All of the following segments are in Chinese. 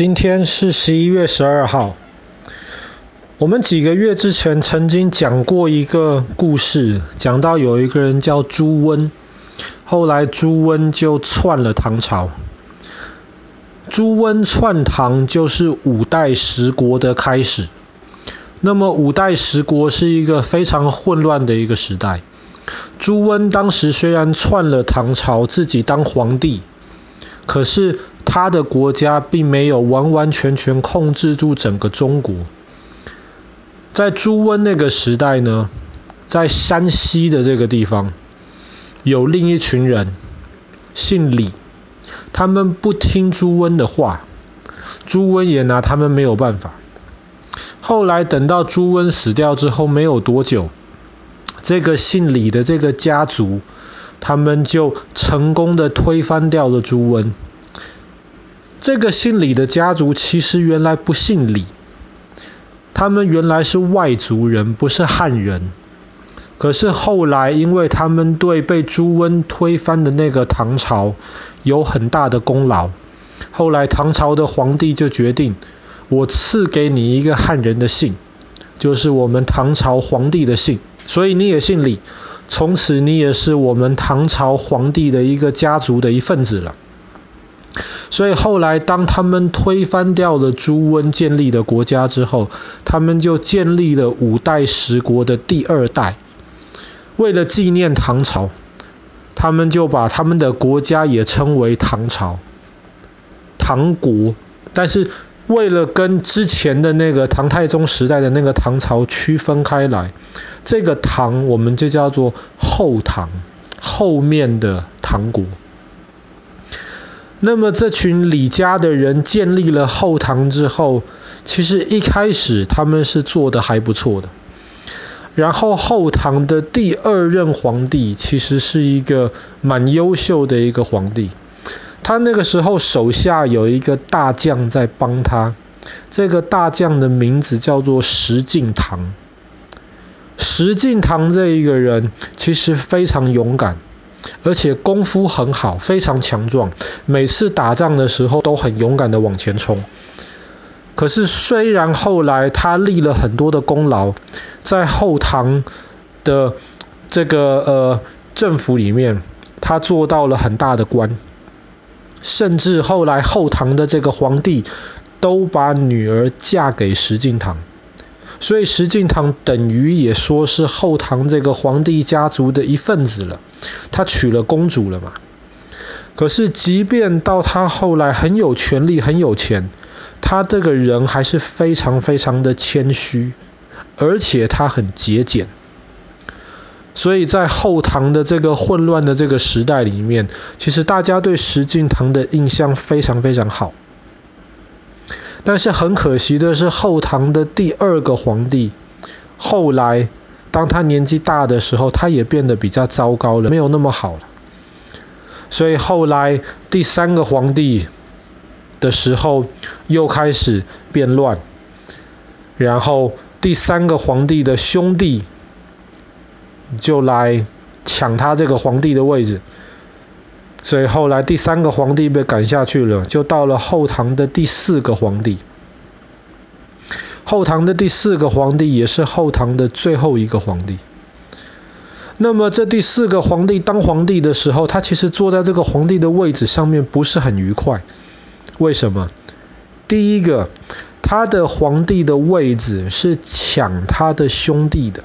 今天是十一月十二号。我们几个月之前曾经讲过一个故事，讲到有一个人叫朱温，后来朱温就篡了唐朝。朱温篡唐就是五代十国的开始。那么五代十国是一个非常混乱的一个时代。朱温当时虽然篡了唐朝，自己当皇帝，可是他的国家并没有完完全全控制住整个中国。在朱温那个时代呢，在山西的这个地方，有另一群人，姓李，他们不听朱温的话，朱温也拿他们没有办法。后来等到朱温死掉之后，没有多久，这个姓李的这个家族，他们就成功的推翻掉了朱温。这个姓李的家族其实原来不姓李，他们原来是外族人，不是汉人。可是后来，因为他们对被朱温推翻的那个唐朝有很大的功劳，后来唐朝的皇帝就决定，我赐给你一个汉人的姓，就是我们唐朝皇帝的姓，所以你也姓李，从此你也是我们唐朝皇帝的一个家族的一份子了。所以后来，当他们推翻掉了朱温建立的国家之后，他们就建立了五代十国的第二代。为了纪念唐朝，他们就把他们的国家也称为唐朝、唐国。但是为了跟之前的那个唐太宗时代的那个唐朝区分开来，这个唐我们就叫做后唐，后面的唐国。那么这群李家的人建立了后唐之后，其实一开始他们是做得还不错的。然后后唐的第二任皇帝其实是一个蛮优秀的一个皇帝，他那个时候手下有一个大将在帮他，这个大将的名字叫做石敬瑭。石敬瑭这一个人其实非常勇敢。而且功夫很好，非常强壮，每次打仗的时候都很勇敢的往前冲。可是虽然后来他立了很多的功劳，在后唐的这个呃政府里面，他做到了很大的官，甚至后来后唐的这个皇帝都把女儿嫁给石敬瑭。所以石敬瑭等于也说是后唐这个皇帝家族的一份子了，他娶了公主了嘛。可是即便到他后来很有权力、很有钱，他这个人还是非常非常的谦虚，而且他很节俭。所以在后唐的这个混乱的这个时代里面，其实大家对石敬瑭的印象非常非常好。但是很可惜的是，后唐的第二个皇帝，后来当他年纪大的时候，他也变得比较糟糕了，没有那么好了。所以后来第三个皇帝的时候，又开始变乱。然后第三个皇帝的兄弟就来抢他这个皇帝的位置。所以后来第三个皇帝被赶下去了，就到了后唐的第四个皇帝。后唐的第四个皇帝也是后唐的最后一个皇帝。那么这第四个皇帝当皇帝的时候，他其实坐在这个皇帝的位置上面不是很愉快。为什么？第一个，他的皇帝的位置是抢他的兄弟的。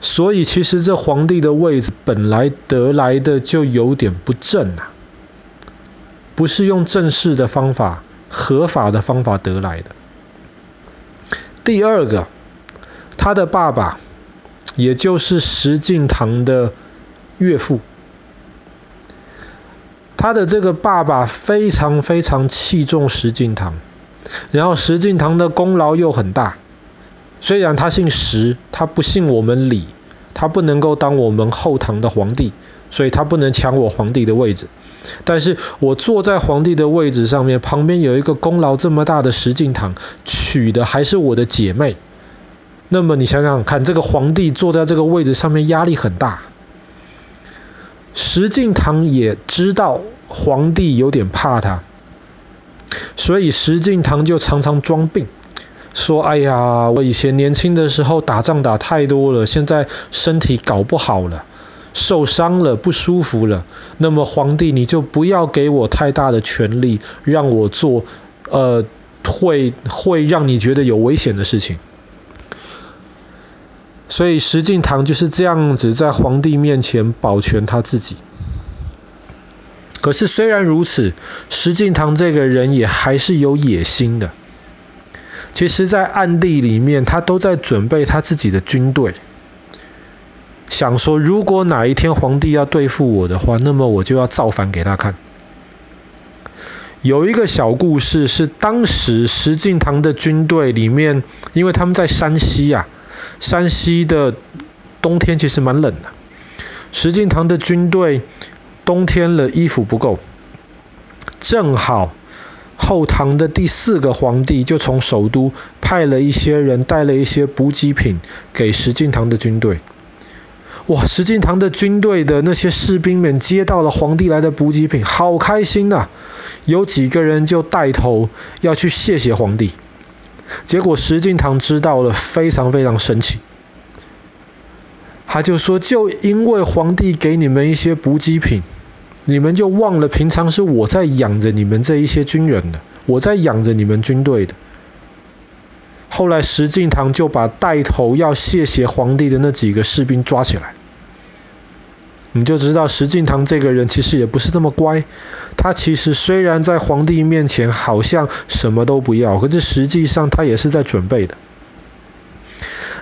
所以其实这皇帝的位置本来得来的就有点不正啊，不是用正式的方法、合法的方法得来的。第二个，他的爸爸，也就是石敬瑭的岳父，他的这个爸爸非常非常器重石敬瑭，然后石敬瑭的功劳又很大。虽然他姓石，他不姓我们李，他不能够当我们后唐的皇帝，所以他不能抢我皇帝的位置。但是我坐在皇帝的位置上面，旁边有一个功劳这么大的石敬瑭，娶的还是我的姐妹。那么你想想看，这个皇帝坐在这个位置上面压力很大。石敬瑭也知道皇帝有点怕他。所以石敬瑭就常常装病，说：“哎呀，我以前年轻的时候打仗打太多了，现在身体搞不好了，受伤了，不舒服了。那么皇帝你就不要给我太大的权力，让我做呃会会让你觉得有危险的事情。”所以石敬瑭就是这样子在皇帝面前保全他自己。可是虽然如此，石敬瑭这个人也还是有野心的。其实，在暗地里面，他都在准备他自己的军队，想说，如果哪一天皇帝要对付我的话，那么我就要造反给他看。有一个小故事是，当时石敬瑭的军队里面，因为他们在山西啊，山西的冬天其实蛮冷的，石敬瑭的军队。冬天了，衣服不够，正好后唐的第四个皇帝就从首都派了一些人，带了一些补给品给石敬瑭的军队。哇，石敬瑭的军队的那些士兵们接到了皇帝来的补给品，好开心呐！有几个人就带头要去谢谢皇帝，结果石敬瑭知道了，非常非常生气。他就说，就因为皇帝给你们一些补给品。你们就忘了，平常是我在养着你们这一些军人的，我在养着你们军队的。后来石敬瑭就把带头要谢谢皇帝的那几个士兵抓起来，你就知道石敬瑭这个人其实也不是这么乖。他其实虽然在皇帝面前好像什么都不要，可是实际上他也是在准备的。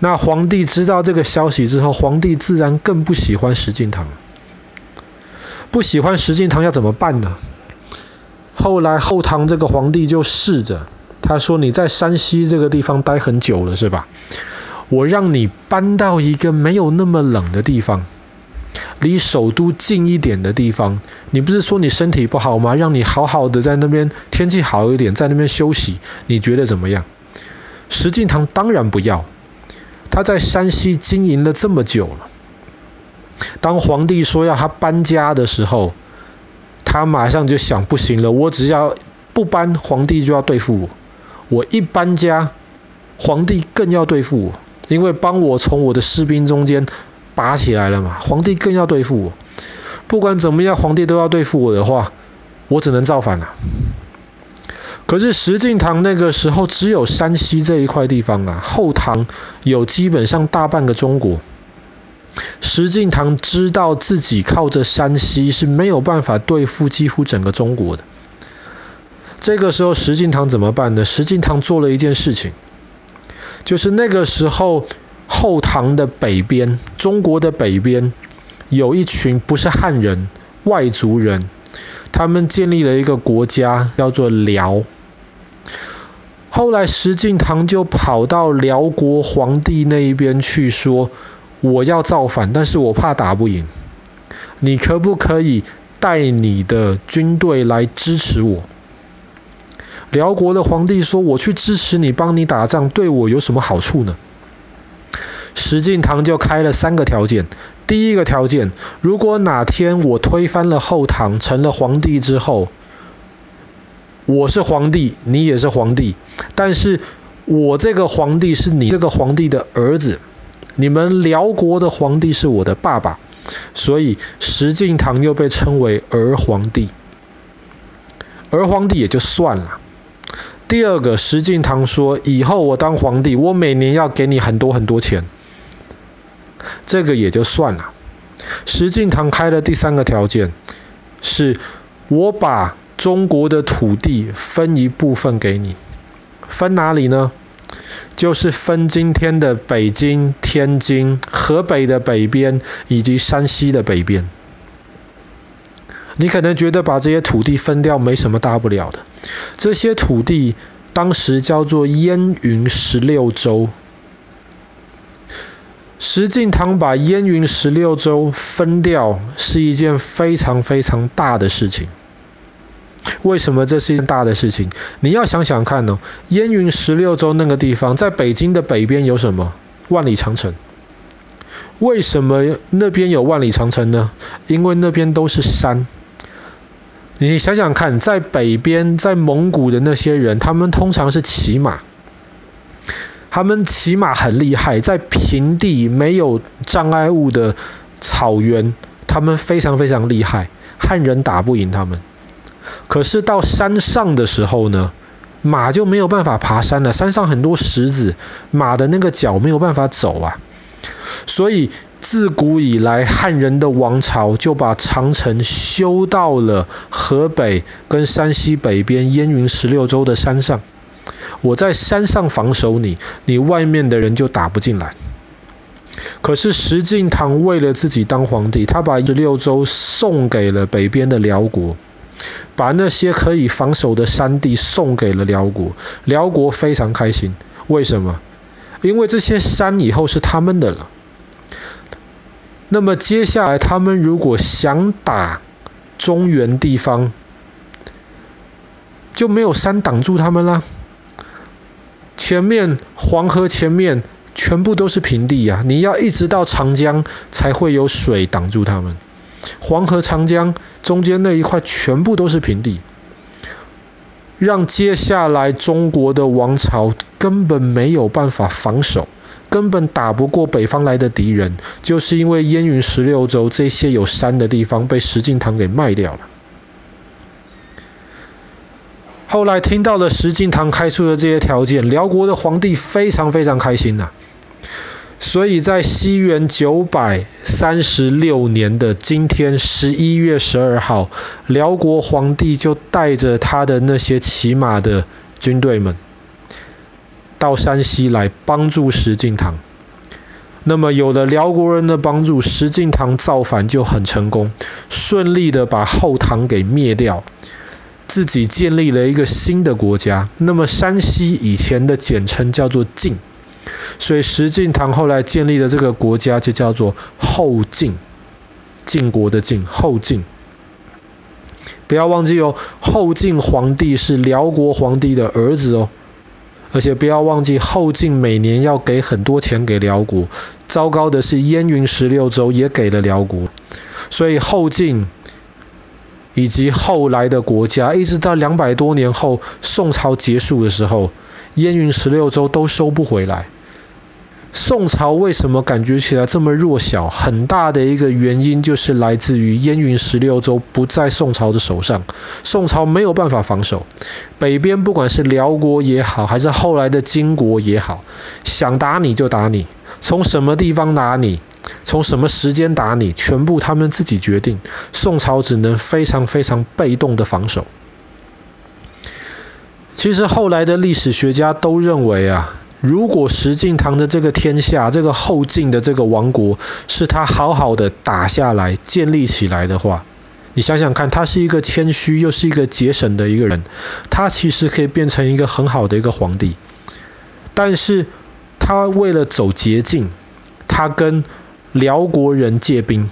那皇帝知道这个消息之后，皇帝自然更不喜欢石敬瑭。不喜欢石敬瑭要怎么办呢？后来后唐这个皇帝就试着，他说：“你在山西这个地方待很久了是吧？我让你搬到一个没有那么冷的地方，离首都近一点的地方。你不是说你身体不好吗？让你好好的在那边，天气好一点，在那边休息，你觉得怎么样？”石敬瑭当然不要，他在山西经营了这么久了。当皇帝说要他搬家的时候，他马上就想：不行了，我只要不搬，皇帝就要对付我；我一搬家，皇帝更要对付我，因为帮我从我的士兵中间拔起来了嘛，皇帝更要对付我。不管怎么样，皇帝都要对付我的话，我只能造反了。可是石敬瑭那个时候只有山西这一块地方啊，后唐有基本上大半个中国。石敬瑭知道自己靠着山西是没有办法对付几乎整个中国的。这个时候，石敬瑭怎么办呢？石敬瑭做了一件事情，就是那个时候后唐的北边，中国的北边有一群不是汉人，外族人，他们建立了一个国家，叫做辽。后来石敬瑭就跑到辽国皇帝那一边去说。我要造反，但是我怕打不赢。你可不可以带你的军队来支持我？辽国的皇帝说：“我去支持你，帮你打仗，对我有什么好处呢？”石敬瑭就开了三个条件。第一个条件，如果哪天我推翻了后唐，成了皇帝之后，我是皇帝，你也是皇帝，但是我这个皇帝是你这个皇帝的儿子。你们辽国的皇帝是我的爸爸，所以石敬瑭又被称为儿皇帝。儿皇帝也就算了。第二个，石敬瑭说，以后我当皇帝，我每年要给你很多很多钱。这个也就算了。石敬瑭开的第三个条件，是我把中国的土地分一部分给你，分哪里呢？就是分今天的北京、天津、河北的北边以及山西的北边。你可能觉得把这些土地分掉没什么大不了的。这些土地当时叫做燕云十六州。石敬瑭把燕云十六州分掉是一件非常非常大的事情。为什么这是一件大的事情？你要想想看哦，燕云十六州那个地方，在北京的北边有什么？万里长城。为什么那边有万里长城呢？因为那边都是山。你想想看，在北边，在蒙古的那些人，他们通常是骑马，他们骑马很厉害，在平地没有障碍物的草原，他们非常非常厉害，汉人打不赢他们。可是到山上的时候呢，马就没有办法爬山了，山上很多石子，马的那个脚没有办法走啊，所以。自古以来，汉人的王朝就把长城修到了河北跟山西北边燕云十六州的山上。我在山上防守你，你外面的人就打不进来。可是石敬瑭为了自己当皇帝，他把十六州送给了北边的辽国，把那些可以防守的山地送给了辽国。辽国非常开心，为什么？因为这些山以后是他们的了。那么接下来，他们如果想打中原地方，就没有山挡住他们了。前面黄河前面全部都是平地呀，你要一直到长江才会有水挡住他们。黄河、长江中间那一块全部都是平地，让接下来中国的王朝根本没有办法防守。根本打不过北方来的敌人，就是因为燕云十六州这些有山的地方被石敬瑭给卖掉了。后来听到了石敬瑭开出的这些条件，辽国的皇帝非常非常开心呐、所以在西元九百三十六年的今天十一月十二号，辽国皇帝就带着他的那些骑马的军队们。到山西来帮助石敬瑭，那么有了辽国人的帮助，石敬瑭造反就很成功，顺利的把后唐给灭掉，自己建立了一个新的国家。那么山西以前的简称叫做晋，所以石敬瑭后来建立的这个国家就叫做后晋，晋国的晋，后晋。不要忘记哦，后晋皇帝是辽国皇帝的儿子哦。而且不要忘记，后晋每年要给很多钱给辽国。糟糕的是，燕云十六州也给了辽国，所以后晋以及后来的国家，一直到两百多年后宋朝结束的时候，燕云十六州都收不回来。宋朝为什么感觉起来这么弱小？很大的一个原因就是来自于燕云十六州不在宋朝的手上，宋朝没有办法防守。北边不管是辽国也好，还是后来的金国也好，想打你就打你，从什么地方打你，从什么时间打你，全部他们自己决定。宋朝只能非常非常被动的防守。其实后来的历史学家都认为啊。如果石敬瑭的这个天下，这个后晋的这个王国，是他好好的打下来、建立起来的话，你想想看，他是一个谦虚又是一个节省的一个人，他其实可以变成一个很好的一个皇帝。但是他为了走捷径，他跟辽国人借兵，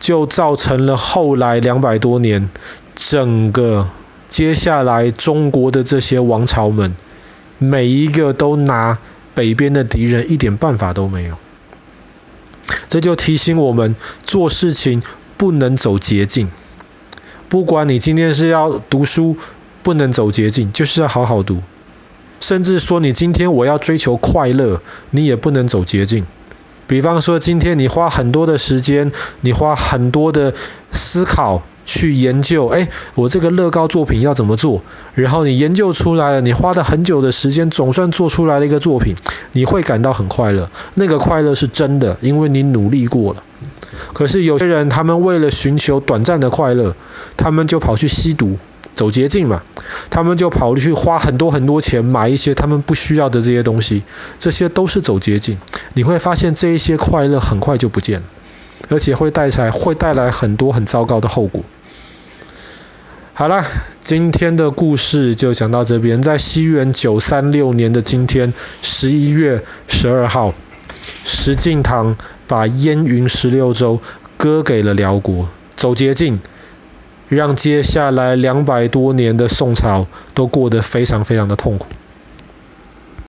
就造成了后来两百多年，整个接下来中国的这些王朝们。每一个都拿北边的敌人一点办法都没有，这就提醒我们做事情不能走捷径。不管你今天是要读书，不能走捷径，就是要好好读。甚至说你今天我要追求快乐，你也不能走捷径。比方说今天你花很多的时间，你花很多的思考。去研究，哎，我这个乐高作品要怎么做？然后你研究出来了，你花了很久的时间，总算做出来了一个作品，你会感到很快乐。那个快乐是真的，因为你努力过了。可是有些人，他们为了寻求短暂的快乐，他们就跑去吸毒，走捷径嘛。他们就跑去花很多很多钱买一些他们不需要的这些东西，这些都是走捷径。你会发现这一些快乐很快就不见了，而且会带来会带来很多很糟糕的后果。好了，今天的故事就讲到这边。在西元九三六年的今天，十一月十二号，石敬瑭把燕云十六州割给了辽国，走捷径，让接下来两百多年的宋朝都过得非常非常的痛苦。